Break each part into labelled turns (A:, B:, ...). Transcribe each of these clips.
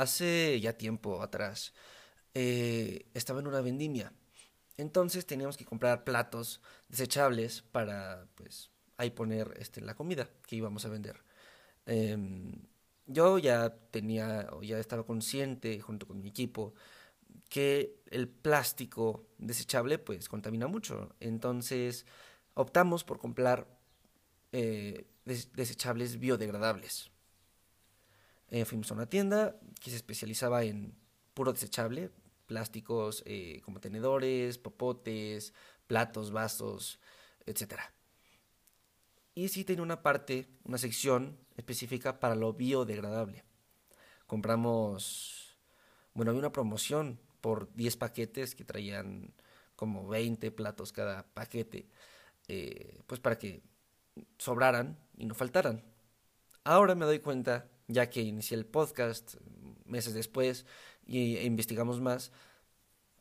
A: Hace ya tiempo atrás eh, estaba en una vendimia. Entonces teníamos que comprar platos desechables para pues ahí poner este, la comida que íbamos a vender. Em, yo ya tenía ya estaba consciente junto con mi equipo que el plástico desechable pues contamina mucho. Entonces optamos por comprar eh, desechables biodegradables. Eh, fuimos a una tienda que se especializaba en puro desechable, plásticos eh, como tenedores, popotes, platos, vasos, etc. Y sí tenía una parte, una sección específica para lo biodegradable. Compramos, bueno, había una promoción por 10 paquetes que traían como 20 platos cada paquete, eh, pues para que sobraran y no faltaran. Ahora me doy cuenta ya que inicié el podcast meses después y, e investigamos más,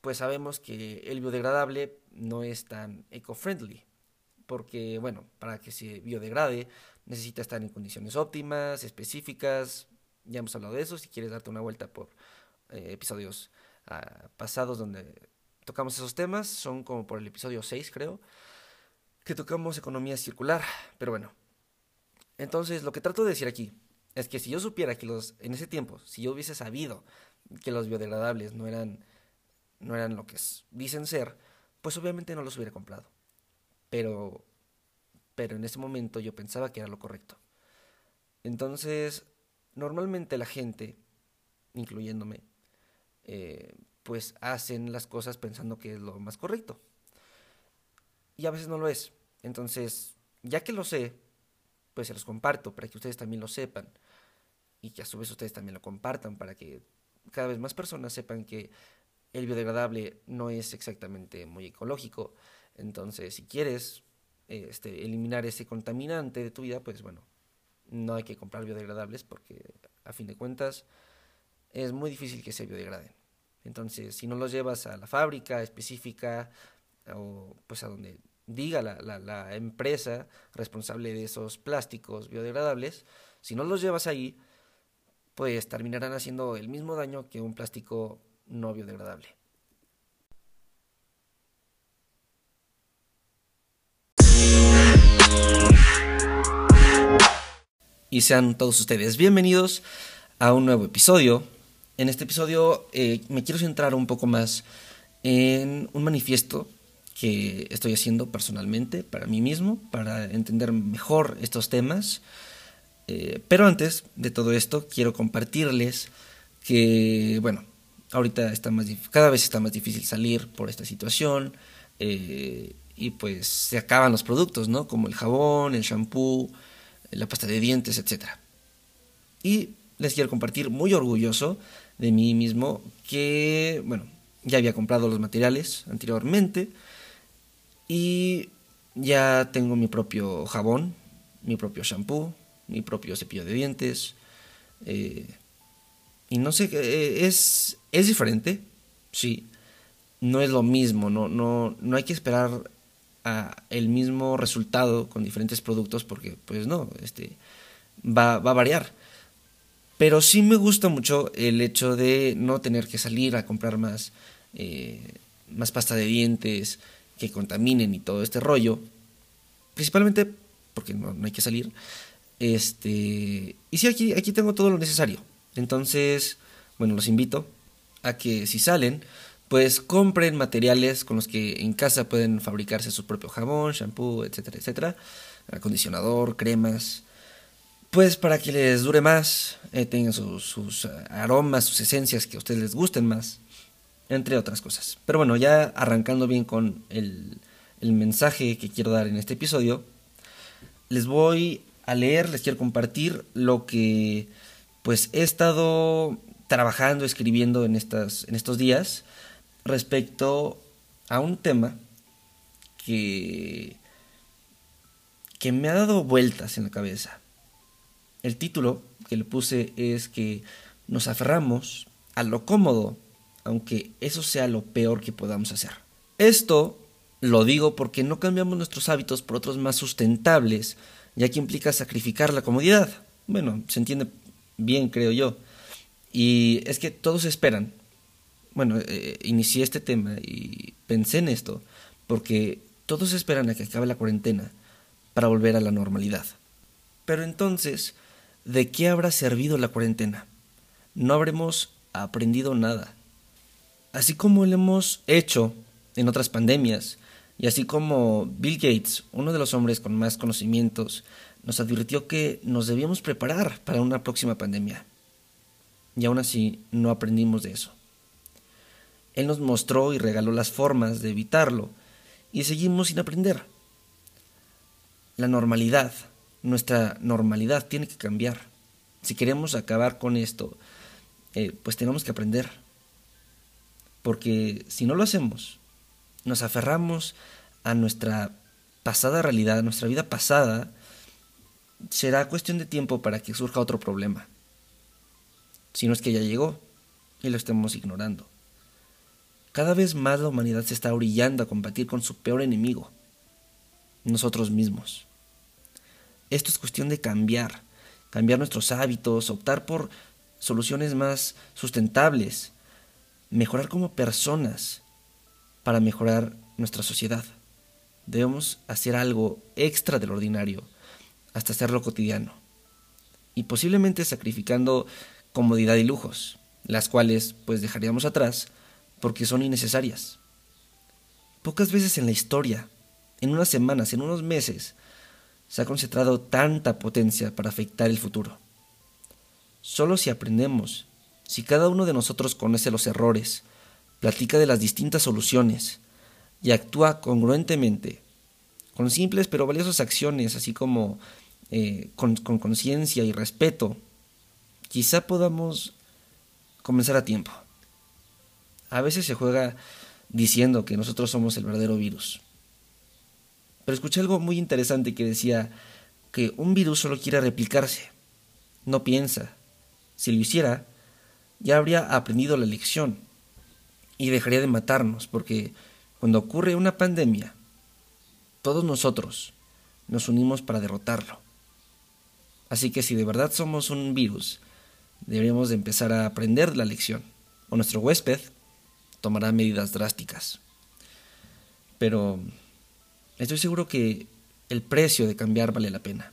A: pues sabemos que el biodegradable no es tan eco-friendly, porque bueno, para que se biodegrade necesita estar en condiciones óptimas, específicas, ya hemos hablado de eso, si quieres darte una vuelta por eh, episodios ah, pasados donde tocamos esos temas, son como por el episodio 6 creo, que tocamos economía circular, pero bueno. Entonces, lo que trato de decir aquí es que si yo supiera que los, en ese tiempo, si yo hubiese sabido que los biodegradables no eran, no eran lo que dicen ser, pues obviamente no los hubiera comprado. Pero, pero en ese momento yo pensaba que era lo correcto. Entonces, normalmente la gente, incluyéndome, eh, pues hacen las cosas pensando que es lo más correcto. Y a veces no lo es. Entonces, ya que lo sé, pues se los comparto para que ustedes también lo sepan y que a su vez ustedes también lo compartan para que cada vez más personas sepan que el biodegradable no es exactamente muy ecológico. Entonces, si quieres este, eliminar ese contaminante de tu vida, pues bueno, no hay que comprar biodegradables porque a fin de cuentas es muy difícil que se biodegraden. Entonces, si no los llevas a la fábrica específica o pues a donde diga la, la, empresa responsable de esos plásticos biodegradables, si no los llevas ahí, pues terminarán haciendo el mismo daño que un plástico no biodegradable. Y sean todos ustedes bienvenidos a un nuevo episodio. En este episodio eh, me quiero centrar un poco más en un manifiesto que estoy haciendo personalmente para mí mismo, para entender mejor estos temas. Eh, pero antes de todo esto, quiero compartirles que, bueno, ahorita está más cada vez está más difícil salir por esta situación eh, y pues se acaban los productos, ¿no? Como el jabón, el shampoo, la pasta de dientes, etc. Y les quiero compartir muy orgulloso de mí mismo que, bueno, ya había comprado los materiales anteriormente, y ya tengo mi propio jabón, mi propio shampoo, mi propio cepillo de dientes. Eh, y no sé, eh, es, es diferente, sí. No es lo mismo, no, no, no hay que esperar el mismo resultado con diferentes productos porque pues no, este, va, va a variar. Pero sí me gusta mucho el hecho de no tener que salir a comprar más, eh, más pasta de dientes, que contaminen y todo este rollo, principalmente porque no, hay que salir. Este, y sí, aquí, aquí tengo todo lo necesario. Entonces, bueno, los invito a que si salen, pues compren materiales con los que en casa pueden fabricarse su propio jabón, shampoo, etcétera, etcétera, acondicionador, cremas, pues para que les dure más, eh, tengan sus, sus aromas, sus esencias que a ustedes les gusten más entre otras cosas. Pero bueno, ya arrancando bien con el, el mensaje que quiero dar en este episodio, les voy a leer, les quiero compartir lo que pues he estado trabajando, escribiendo en, estas, en estos días respecto a un tema que, que me ha dado vueltas en la cabeza. El título que le puse es que nos aferramos a lo cómodo, aunque eso sea lo peor que podamos hacer. Esto lo digo porque no cambiamos nuestros hábitos por otros más sustentables, ya que implica sacrificar la comodidad. Bueno, se entiende bien, creo yo. Y es que todos esperan. Bueno, eh, inicié este tema y pensé en esto porque todos esperan a que acabe la cuarentena para volver a la normalidad. Pero entonces, ¿de qué habrá servido la cuarentena? No habremos aprendido nada. Así como lo hemos hecho en otras pandemias, y así como Bill Gates, uno de los hombres con más conocimientos, nos advirtió que nos debíamos preparar para una próxima pandemia. Y aún así no aprendimos de eso. Él nos mostró y regaló las formas de evitarlo y seguimos sin aprender. La normalidad, nuestra normalidad tiene que cambiar. Si queremos acabar con esto, eh, pues tenemos que aprender. Porque si no lo hacemos, nos aferramos a nuestra pasada realidad, a nuestra vida pasada, será cuestión de tiempo para que surja otro problema. Si no es que ya llegó y lo estemos ignorando. Cada vez más la humanidad se está orillando a combatir con su peor enemigo, nosotros mismos. Esto es cuestión de cambiar, cambiar nuestros hábitos, optar por soluciones más sustentables, mejorar como personas para mejorar nuestra sociedad. Debemos hacer algo extra del ordinario, hasta hacerlo cotidiano, y posiblemente sacrificando comodidad y lujos, las cuales pues dejaríamos atrás porque son innecesarias. Pocas veces en la historia, en unas semanas, en unos meses, se ha concentrado tanta potencia para afectar el futuro. Solo si aprendemos, si cada uno de nosotros conoce los errores, platica de las distintas soluciones y actúa congruentemente, con simples pero valiosas acciones, así como eh, con conciencia y respeto, quizá podamos comenzar a tiempo. A veces se juega diciendo que nosotros somos el verdadero virus. Pero escuché algo muy interesante que decía que un virus solo quiere replicarse, no piensa. Si lo hiciera, ya habría aprendido la lección y dejaría de matarnos, porque cuando ocurre una pandemia, todos nosotros nos unimos para derrotarlo. Así que si de verdad somos un virus, deberíamos de empezar a aprender la lección, o nuestro huésped tomará medidas drásticas. Pero estoy seguro que el precio de cambiar vale la pena.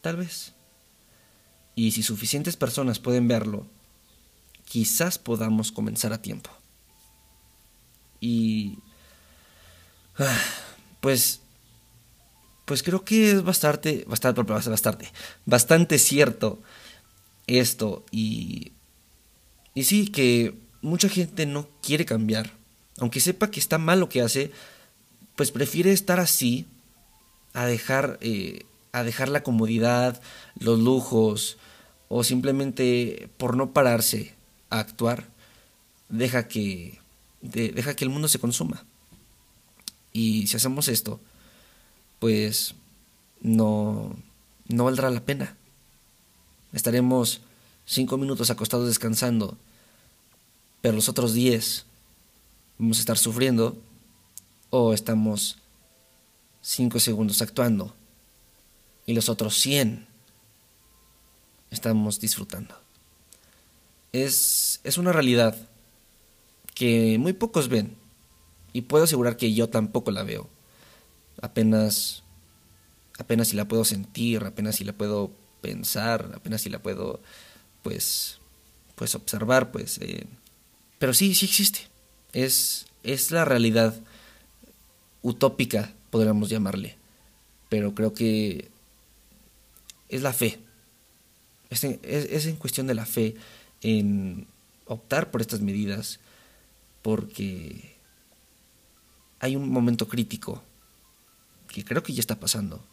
A: Tal vez. Y si suficientes personas pueden verlo, quizás podamos comenzar a tiempo. Y... Ah, pues... Pues creo que es bastante, bastante, bastante, bastante cierto esto. Y... Y sí, que mucha gente no quiere cambiar. Aunque sepa que está mal lo que hace, pues prefiere estar así a dejar, eh, a dejar la comodidad, los lujos, o simplemente por no pararse a actuar, deja que, deja que el mundo se consuma. Y si hacemos esto, pues no, no valdrá la pena. Estaremos cinco minutos acostados descansando pero los otros 10 vamos a estar sufriendo o estamos 5 segundos actuando y los otros 100 estamos disfrutando. Es, es una realidad que muy pocos ven y puedo asegurar que yo tampoco la veo. Apenas apenas si la puedo sentir, apenas si la puedo pensar, apenas si la puedo pues pues observar, pues eh, pero sí, sí existe. Es, es la realidad utópica, podríamos llamarle. Pero creo que es la fe. Es en, es en cuestión de la fe en optar por estas medidas porque hay un momento crítico que creo que ya está pasando,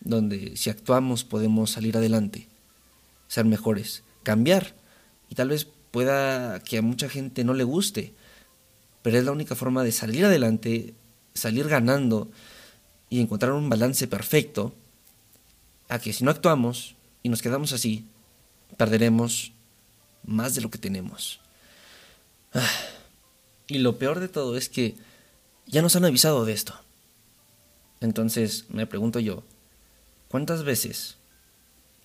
A: donde si actuamos podemos salir adelante, ser mejores, cambiar. Y tal vez pueda que a mucha gente no le guste, pero es la única forma de salir adelante, salir ganando y encontrar un balance perfecto a que si no actuamos y nos quedamos así, perderemos más de lo que tenemos. Ah, y lo peor de todo es que ya nos han avisado de esto. Entonces me pregunto yo, ¿cuántas veces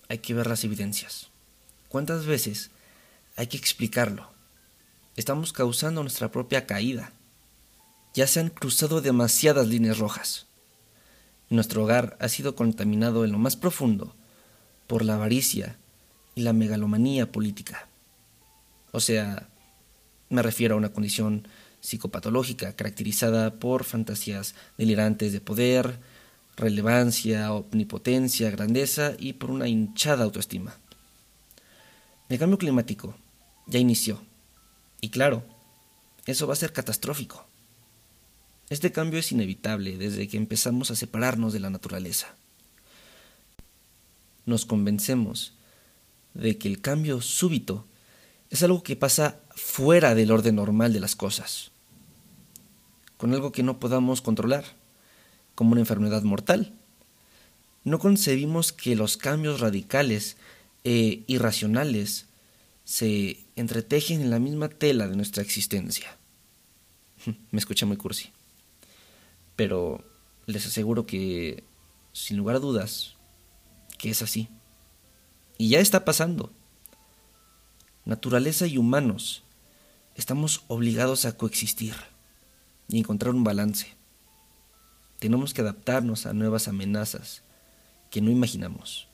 A: hay que ver las evidencias? ¿Cuántas veces hay que explicarlo? Estamos causando nuestra propia caída. Ya se han cruzado demasiadas líneas rojas. Nuestro hogar ha sido contaminado en lo más profundo por la avaricia y la megalomanía política. O sea, me refiero a una condición psicopatológica caracterizada por fantasías delirantes de poder, relevancia, omnipotencia, grandeza y por una hinchada autoestima. El cambio climático ya inició. Y claro, eso va a ser catastrófico. Este cambio es inevitable desde que empezamos a separarnos de la naturaleza. Nos convencemos de que el cambio súbito es algo que pasa fuera del orden normal de las cosas, con algo que no podamos controlar, como una enfermedad mortal. No concebimos que los cambios radicales e irracionales se entretejen en la misma tela de nuestra existencia. Me escuché muy cursi pero les aseguro que, sin lugar a dudas, que es así. Y ya está pasando. Naturaleza y humanos estamos obligados a coexistir y encontrar un balance. Tenemos que adaptarnos a nuevas amenazas que no imaginamos.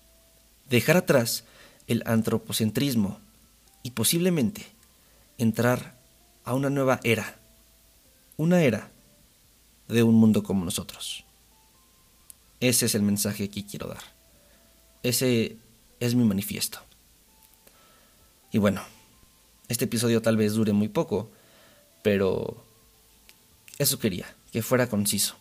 A: Dejar atrás el antropocentrismo y posiblemente entrar a una nueva era. Una era de un mundo como nosotros. Ese es el mensaje que quiero dar. Ese es mi manifiesto. Y bueno, este episodio tal vez dure muy poco, pero eso quería, que fuera conciso.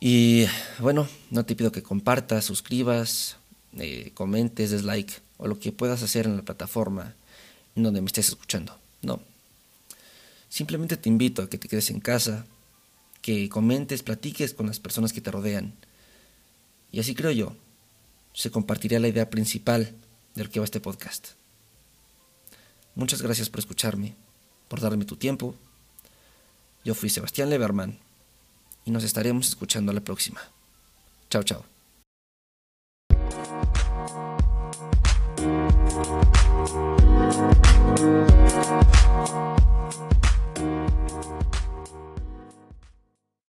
A: Y bueno, no te pido que compartas, suscribas, eh, comentes, dislike o lo que puedas hacer en la plataforma donde me estés escuchando. No. Simplemente te invito a que te quedes en casa, que comentes, platiques con las personas que te rodean. Y así creo yo, se compartirá la idea principal de lo que va este podcast. Muchas gracias por escucharme, por darme tu tiempo. Yo fui Sebastián Leverman y nos estaremos escuchando a la próxima. Chao, chao.